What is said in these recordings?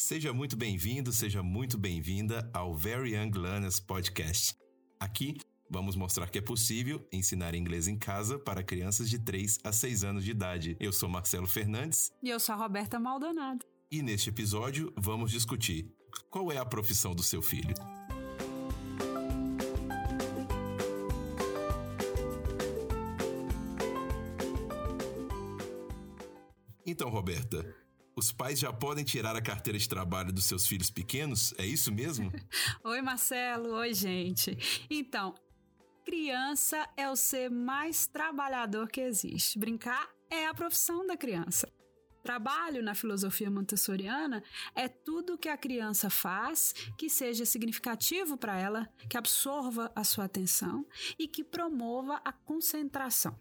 Seja muito bem-vindo, seja muito bem-vinda ao Very Young Learners Podcast. Aqui vamos mostrar que é possível ensinar inglês em casa para crianças de 3 a 6 anos de idade. Eu sou Marcelo Fernandes. E eu sou a Roberta Maldonado. E neste episódio vamos discutir qual é a profissão do seu filho. Então, Roberta, os pais já podem tirar a carteira de trabalho dos seus filhos pequenos? É isso mesmo? Oi, Marcelo. Oi, gente. Então, criança é o ser mais trabalhador que existe. Brincar é a profissão da criança trabalho na filosofia montessoriana é tudo que a criança faz que seja significativo para ela, que absorva a sua atenção e que promova a concentração.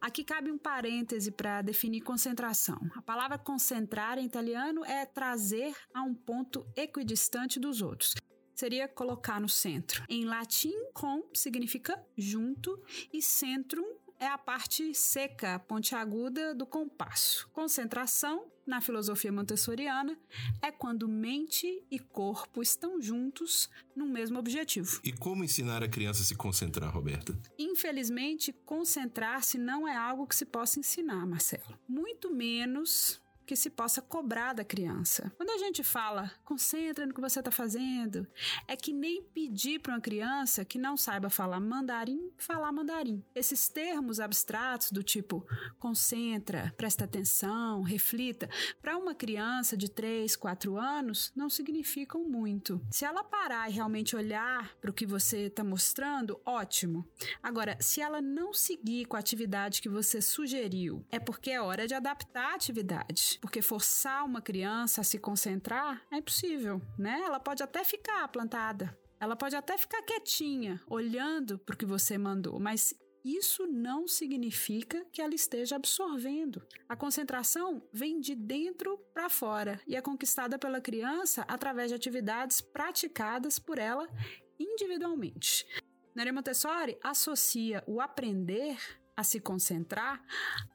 Aqui cabe um parêntese para definir concentração. A palavra concentrar em italiano é trazer a um ponto equidistante dos outros seria colocar no centro. Em latim, com significa junto e centrum é a parte seca, pontiaguda do compasso. Concentração, na filosofia montessoriana, é quando mente e corpo estão juntos no mesmo objetivo. E como ensinar a criança a se concentrar, Roberta? Infelizmente, concentrar-se não é algo que se possa ensinar, Marcelo. Muito menos que se possa cobrar da criança. Quando a gente fala, concentra no que você está fazendo, é que nem pedir para uma criança que não saiba falar mandarim, falar mandarim. Esses termos abstratos do tipo concentra, presta atenção, reflita, para uma criança de 3, 4 anos, não significam muito. Se ela parar e realmente olhar para o que você está mostrando, ótimo. Agora, se ela não seguir com a atividade que você sugeriu, é porque é hora de adaptar a atividade porque forçar uma criança a se concentrar é impossível, né? Ela pode até ficar plantada, ela pode até ficar quietinha, olhando para o que você mandou, mas isso não significa que ela esteja absorvendo. A concentração vem de dentro para fora e é conquistada pela criança através de atividades praticadas por ela individualmente. Maria Montessori associa o aprender a se concentrar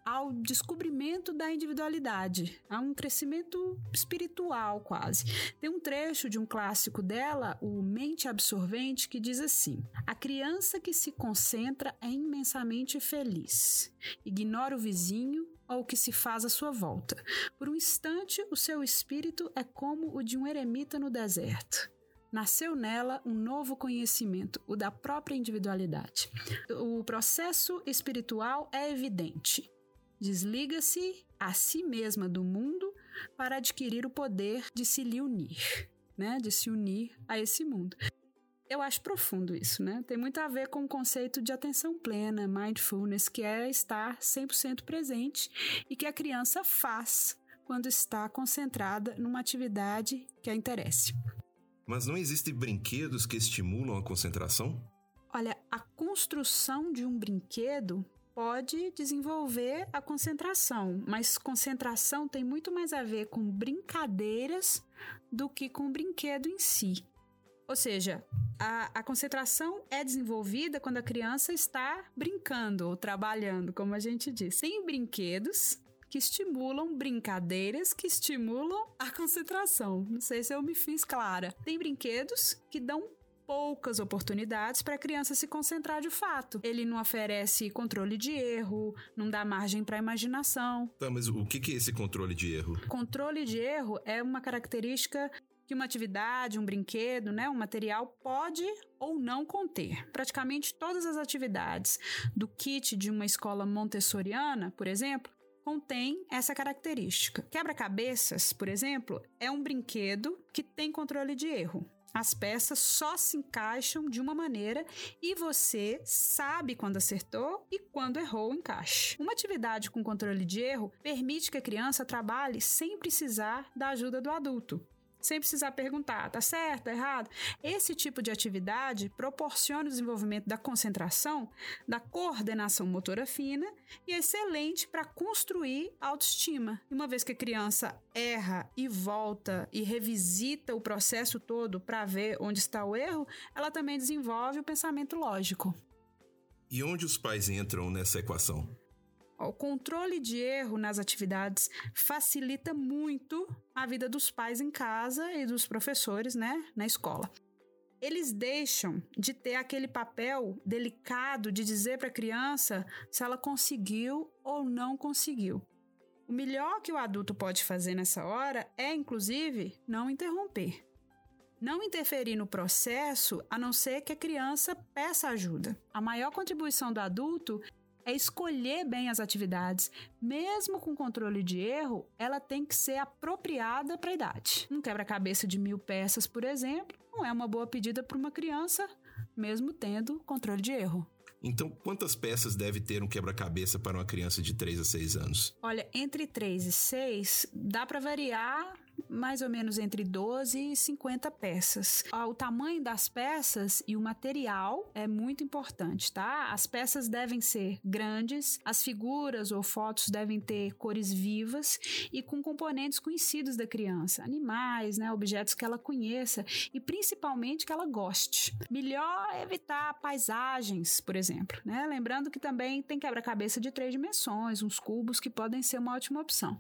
ao descobrimento da individualidade, a um crescimento espiritual quase. Tem um trecho de um clássico dela, o Mente Absorvente, que diz assim: A criança que se concentra é imensamente feliz. Ignora o vizinho ou o que se faz à sua volta. Por um instante, o seu espírito é como o de um eremita no deserto nasceu nela um novo conhecimento, o da própria individualidade. O processo espiritual é evidente. Desliga-se a si mesma do mundo para adquirir o poder de se lhe unir, né? De se unir a esse mundo. Eu acho profundo isso, né? Tem muito a ver com o conceito de atenção plena, mindfulness, que é estar 100% presente e que a criança faz quando está concentrada numa atividade que a interesse. Mas não existem brinquedos que estimulam a concentração? Olha, a construção de um brinquedo pode desenvolver a concentração, mas concentração tem muito mais a ver com brincadeiras do que com o brinquedo em si. Ou seja, a, a, concentração é desenvolvida quando a criança está brincando ou trabalhando, como a gente diz. Tem brinquedos que estimulam brincadeiras que estimulam a concentração. Não sei se eu me fiz clara. Tem brinquedos que dão poucas oportunidades para a criança se concentrar de fato. Ele não oferece controle de erro, não dá margem para imaginação. Tá, mas o que é esse controle de erro? Controle de erro é uma característica que uma atividade, um brinquedo, né, um material pode ou não conter. Praticamente todas as atividades do kit de uma escola montessoriana, por exemplo, contém essa característica. Quebra-cabeças, por exemplo, é um brinquedo que tem controle de erro. As peças só se encaixam de uma maneira e você sabe quando acertou e quando errou o encaixe. Uma atividade com controle de erro permite que a criança trabalhe sem precisar da ajuda do adulto sem precisar perguntar, tá certo, tá errado. Esse tipo de atividade proporciona o desenvolvimento da concentração, da coordenação motora fina e é excelente para construir autoestima. Uma vez que a criança erra e volta e revisita o processo todo para ver onde está o erro, ela também desenvolve o pensamento lógico. E onde os pais entram nessa equação? O controle de erro nas atividades facilita muito a vida dos pais em casa e dos professores, né, na escola. Eles deixam de ter aquele papel delicado de dizer para a criança se ela conseguiu ou não conseguiu. O melhor que o adulto pode fazer nessa hora é, inclusive, não interromper. Não interferir no processo a não ser que a criança peça ajuda. A maior contribuição do adulto é escolher bem as atividades. Mesmo com controle de erro, ela tem que ser apropriada para a idade. Um quebra-cabeça de mil peças, por exemplo, não é uma boa pedida para uma criança, mesmo tendo controle de erro. Então, quantas peças deve ter um quebra-cabeça para uma criança de 3 a 6 anos? Olha, entre 3 e 6, dá para variar mais ou menos entre 12 e 50 peças. Ah, o tamanho das peças e o material é muito importante, tá? As peças devem ser grandes, as figuras ou fotos devem ter cores vivas e com componentes conhecidos da criança, animais, né, objetos que ela conheça e principalmente que ela goste. Melhor evitar paisagens, por exemplo, né? Lembrando que também tem quebra-cabeça de três dimensões, uns cubos que podem ser uma ótima opção.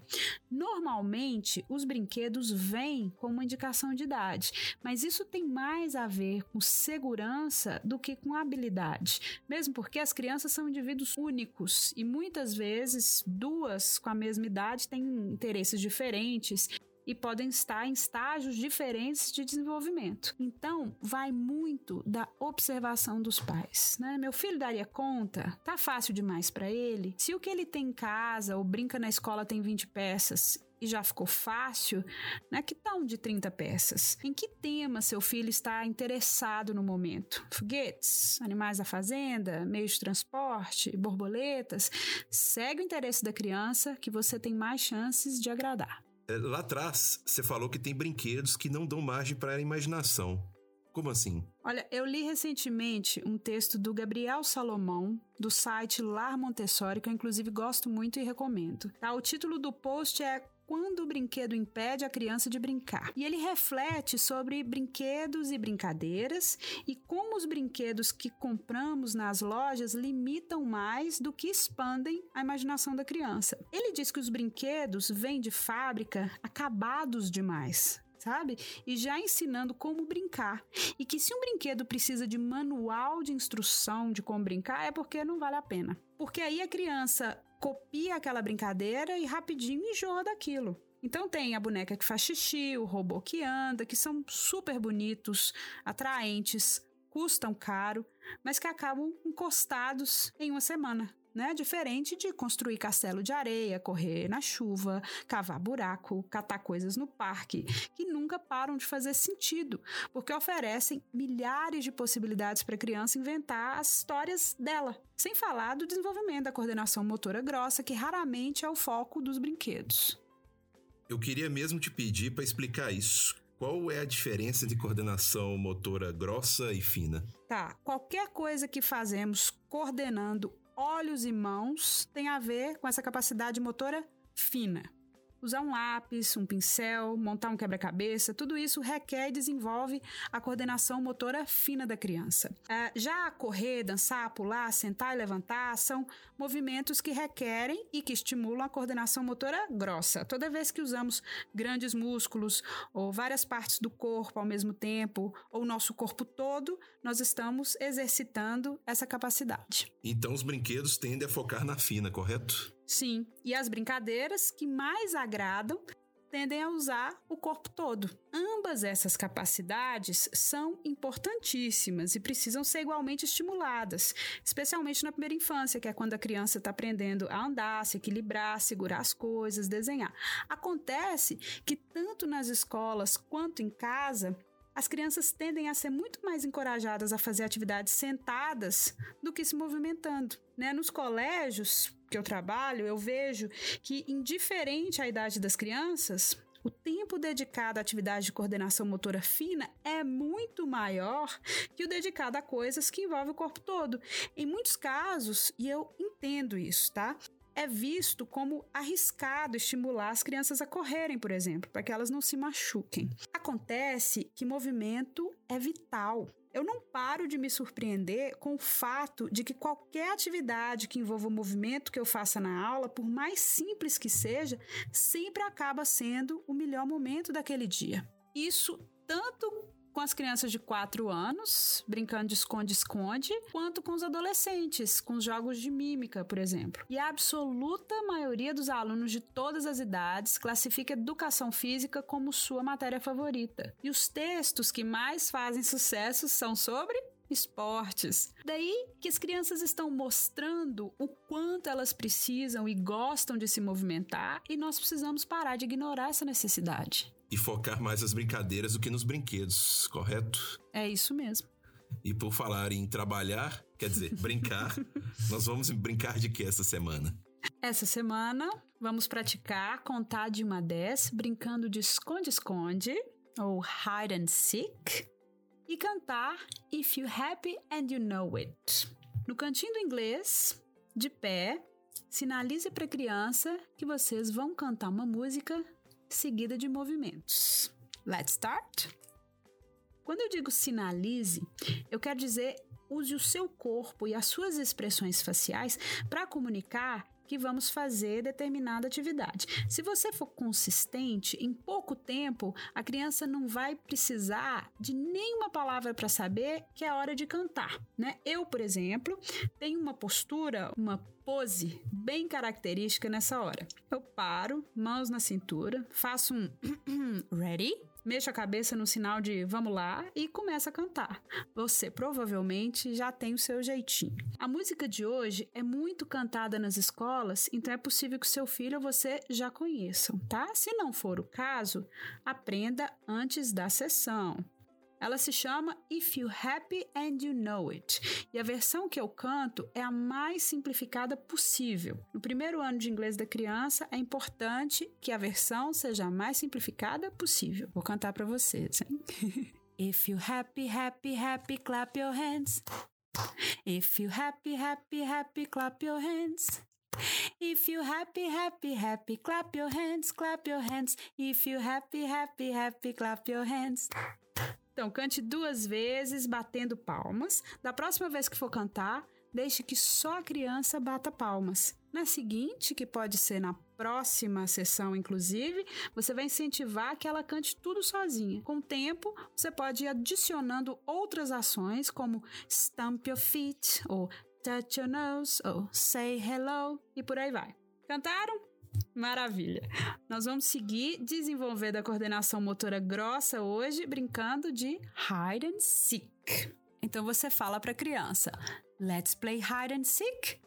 Normalmente, os brinquedos brinquedos vêm com uma indicação de idade, mas isso tem mais a ver com segurança do que com habilidade, mesmo porque as crianças são indivíduos únicos e muitas vezes duas com a mesma idade têm interesses diferentes e podem estar em estágios diferentes de desenvolvimento. Então, vai muito da observação dos pais, né? Meu filho daria conta? Tá fácil demais para ele? Se o que ele tem em casa ou brinca na escola tem 20 peças e já ficou fácil, né? Que tal de 30 peças? Em que tema seu filho está interessado no momento? Foguetes, animais da fazenda, meios de transporte, borboletas? Segue o interesse da criança que você tem mais chances de agradar. É, lá atrás, você falou que tem brinquedos que não dão margem para a imaginação. Como assim? Olha, eu li recentemente um texto do Gabriel Salomão, do site Lar Montessori, que eu inclusive gosto muito e recomendo. Tá? O título do post é quando o brinquedo impede a criança de brincar. E ele reflete sobre brinquedos e brincadeiras e como os brinquedos que compramos nas lojas limitam mais do que expandem a imaginação da criança. Ele diz que os brinquedos vêm de fábrica acabados demais sabe? E já ensinando como brincar. E que se um brinquedo precisa de manual de instrução de como brincar, é porque não vale a pena. Porque aí a criança copia aquela brincadeira e rapidinho enjoa daquilo. Então tem a boneca que faz xixi, o robô que anda, que são super bonitos, atraentes, custam caro, mas que acabam encostados em uma semana né? Diferente de construir castelo de areia, correr na chuva, cavar buraco, catar coisas no parque, que nunca param de fazer sentido, porque oferecem milhares de possibilidades para a criança inventar as histórias dela. Sem falar do desenvolvimento da coordenação motora grossa, que raramente é o foco dos brinquedos. Eu queria mesmo te pedir para explicar isso. Qual é a diferença entre coordenação motora grossa e fina? Tá, qualquer coisa que fazemos coordenando olhos e mãos tem a ver com essa capacidade motora fina. Usar um lápis, um pincel, montar um quebra-cabeça, tudo isso requer e desenvolve a coordenação motora fina da criança. É, já correr, dançar, pular, sentar e levantar são movimentos que requerem e que estimulam a coordenação motora grossa. Toda vez que usamos grandes músculos ou várias partes do corpo ao mesmo tempo, ou nosso corpo todo, nós estamos exercitando essa capacidade. Então os brinquedos tendem a focar na fina, correto? Sim, e as brincadeiras que mais agradam tendem a usar o corpo todo. Ambas essas capacidades são importantíssimas e precisam ser igualmente estimuladas, especialmente na primeira infância, que é quando a criança está aprendendo a andar, se equilibrar, segurar as coisas, desenhar. Acontece que tanto nas escolas quanto em casa, as crianças tendem a ser muito mais encorajadas a fazer atividades sentadas do que se movimentando. Né? Nos colégios que eu trabalho, eu vejo que, indiferente à idade das crianças, o tempo dedicado à atividade de coordenação motora fina é muito maior que o dedicado a coisas que envolvem o corpo todo. Em muitos casos, e eu entendo isso, tá? É visto como arriscado estimular as crianças a correrem, por exemplo, para que elas não se machuquem. Acontece que movimento é vital Eu não paro de me surpreender com o fato de que qualquer atividade que envolva o movimento que eu faça na aula, por mais simples que seja, sempre acaba sendo o melhor momento daquele dia. Isso tanto com as crianças de 4 anos, brincando de esconde-esconde, quanto com os adolescentes, com os jogos de mímica, por exemplo. E a absoluta maioria dos alunos de todas as idades classifica educação física como sua matéria favorita. E os textos que mais fazem sucesso são sobre esportes. Daí que as crianças estão mostrando o quanto elas precisam e gostam de se movimentar e nós precisamos parar de ignorar essa necessidade e focar mais nas brincadeiras do que nos brinquedos, correto? É isso mesmo. E por falar em trabalhar, quer dizer, brincar, nós vamos brincar de que essa semana? Essa semana vamos praticar contar de uma a 10 brincando de esconde-esconde ou hide and seek e cantar If You Happy and You Know It. No cantinho do inglês, de pé, sinalize para a criança que vocês vão cantar uma música seguida de movimentos. Let's start? Quando eu digo sinalize, eu quero dizer use o seu corpo e as suas expressões faciais para comunicar que vamos fazer determinada atividade. Se você for consistente, em pouco tempo a criança não vai precisar de nenhuma palavra para saber que é hora de cantar, né? Eu, por exemplo, tenho uma postura, uma pose bem característica nessa hora. Eu paro, mãos na cintura, faço um ready mexa a cabeça no sinal de vamos lá e começa a cantar. Você provavelmente já tem o seu jeitinho. A música de hoje é muito cantada nas escolas, então é possível que seu filho ou você já conheçam, tá? Se não for o caso, aprenda antes da sessão. Ela se chama If You Happy and You Know It. E a versão que eu canto é a mais simplificada possível. No primeiro ano de inglês da criança, é importante que a versão seja a mais simplificada possível. Vou cantar para vocês, hein? If you happy, happy, happy, clap your hands. If you happy, happy, happy, clap your hands. If you happy, happy, happy, clap your hands, clap your hands. If you happy, happy, happy, clap your hands. Então, cante duas vezes, batendo palmas. Da próxima vez que for cantar, deixe que só a criança bata palmas. Na seguinte, que pode ser na próxima sessão, inclusive, você vai incentivar que ela cante tudo sozinha. Com o tempo, você pode ir adicionando outras ações, como stamp your feet, ou touch your nose, ou say hello, e por aí vai. Cantaram? Maravilha. Nós vamos seguir desenvolvendo a coordenação motora grossa hoje, brincando de hide and seek. Então você fala para a criança: "Let's play hide and seek".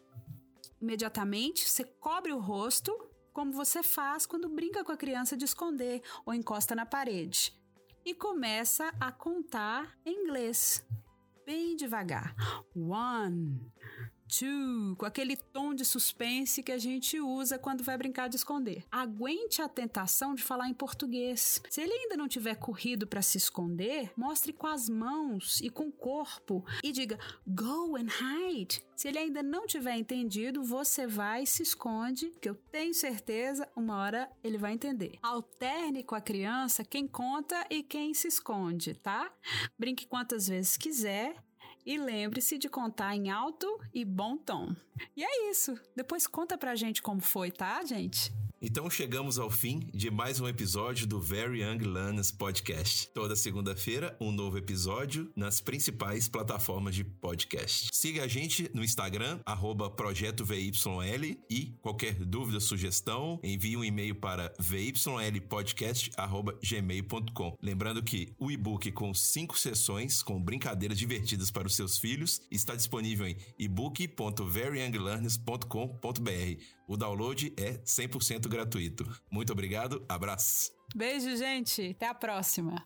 Imediatamente você cobre o rosto, como você faz quando brinca com a criança de esconder ou encosta na parede. E começa a contar em inglês, bem devagar. One, two, com aquele tom de suspense que a gente usa quando vai brincar de esconder. Aguente a tentação de falar em português. Se ele ainda não tiver corrido para se esconder, mostre com as mãos e com o corpo e diga go and hide. Se ele ainda não tiver entendido, você vai e se esconde, que eu tenho certeza uma hora ele vai entender. Alterne com a criança quem conta e quem se esconde, tá? Brinque quantas vezes quiser e lembre-se de contar em alto e bom tom. E é isso. Depois conta pra gente como foi, tá, gente? Então chegamos ao fim de mais um episódio do Very Young Learners Podcast. Toda segunda-feira, um novo episódio nas principais plataformas de podcast. Siga a gente no Instagram, arroba Projeto VYL e qualquer dúvida, sugestão, envie um e-mail para vylpodcast.gmail.com. Lembrando que o e-book com cinco sessões com brincadeiras divertidas para os seus filhos está disponível em ebook.veryyounglearners.com.br. O download é 100% gratuito. Muito obrigado, abraço. Beijo, gente. Até a próxima.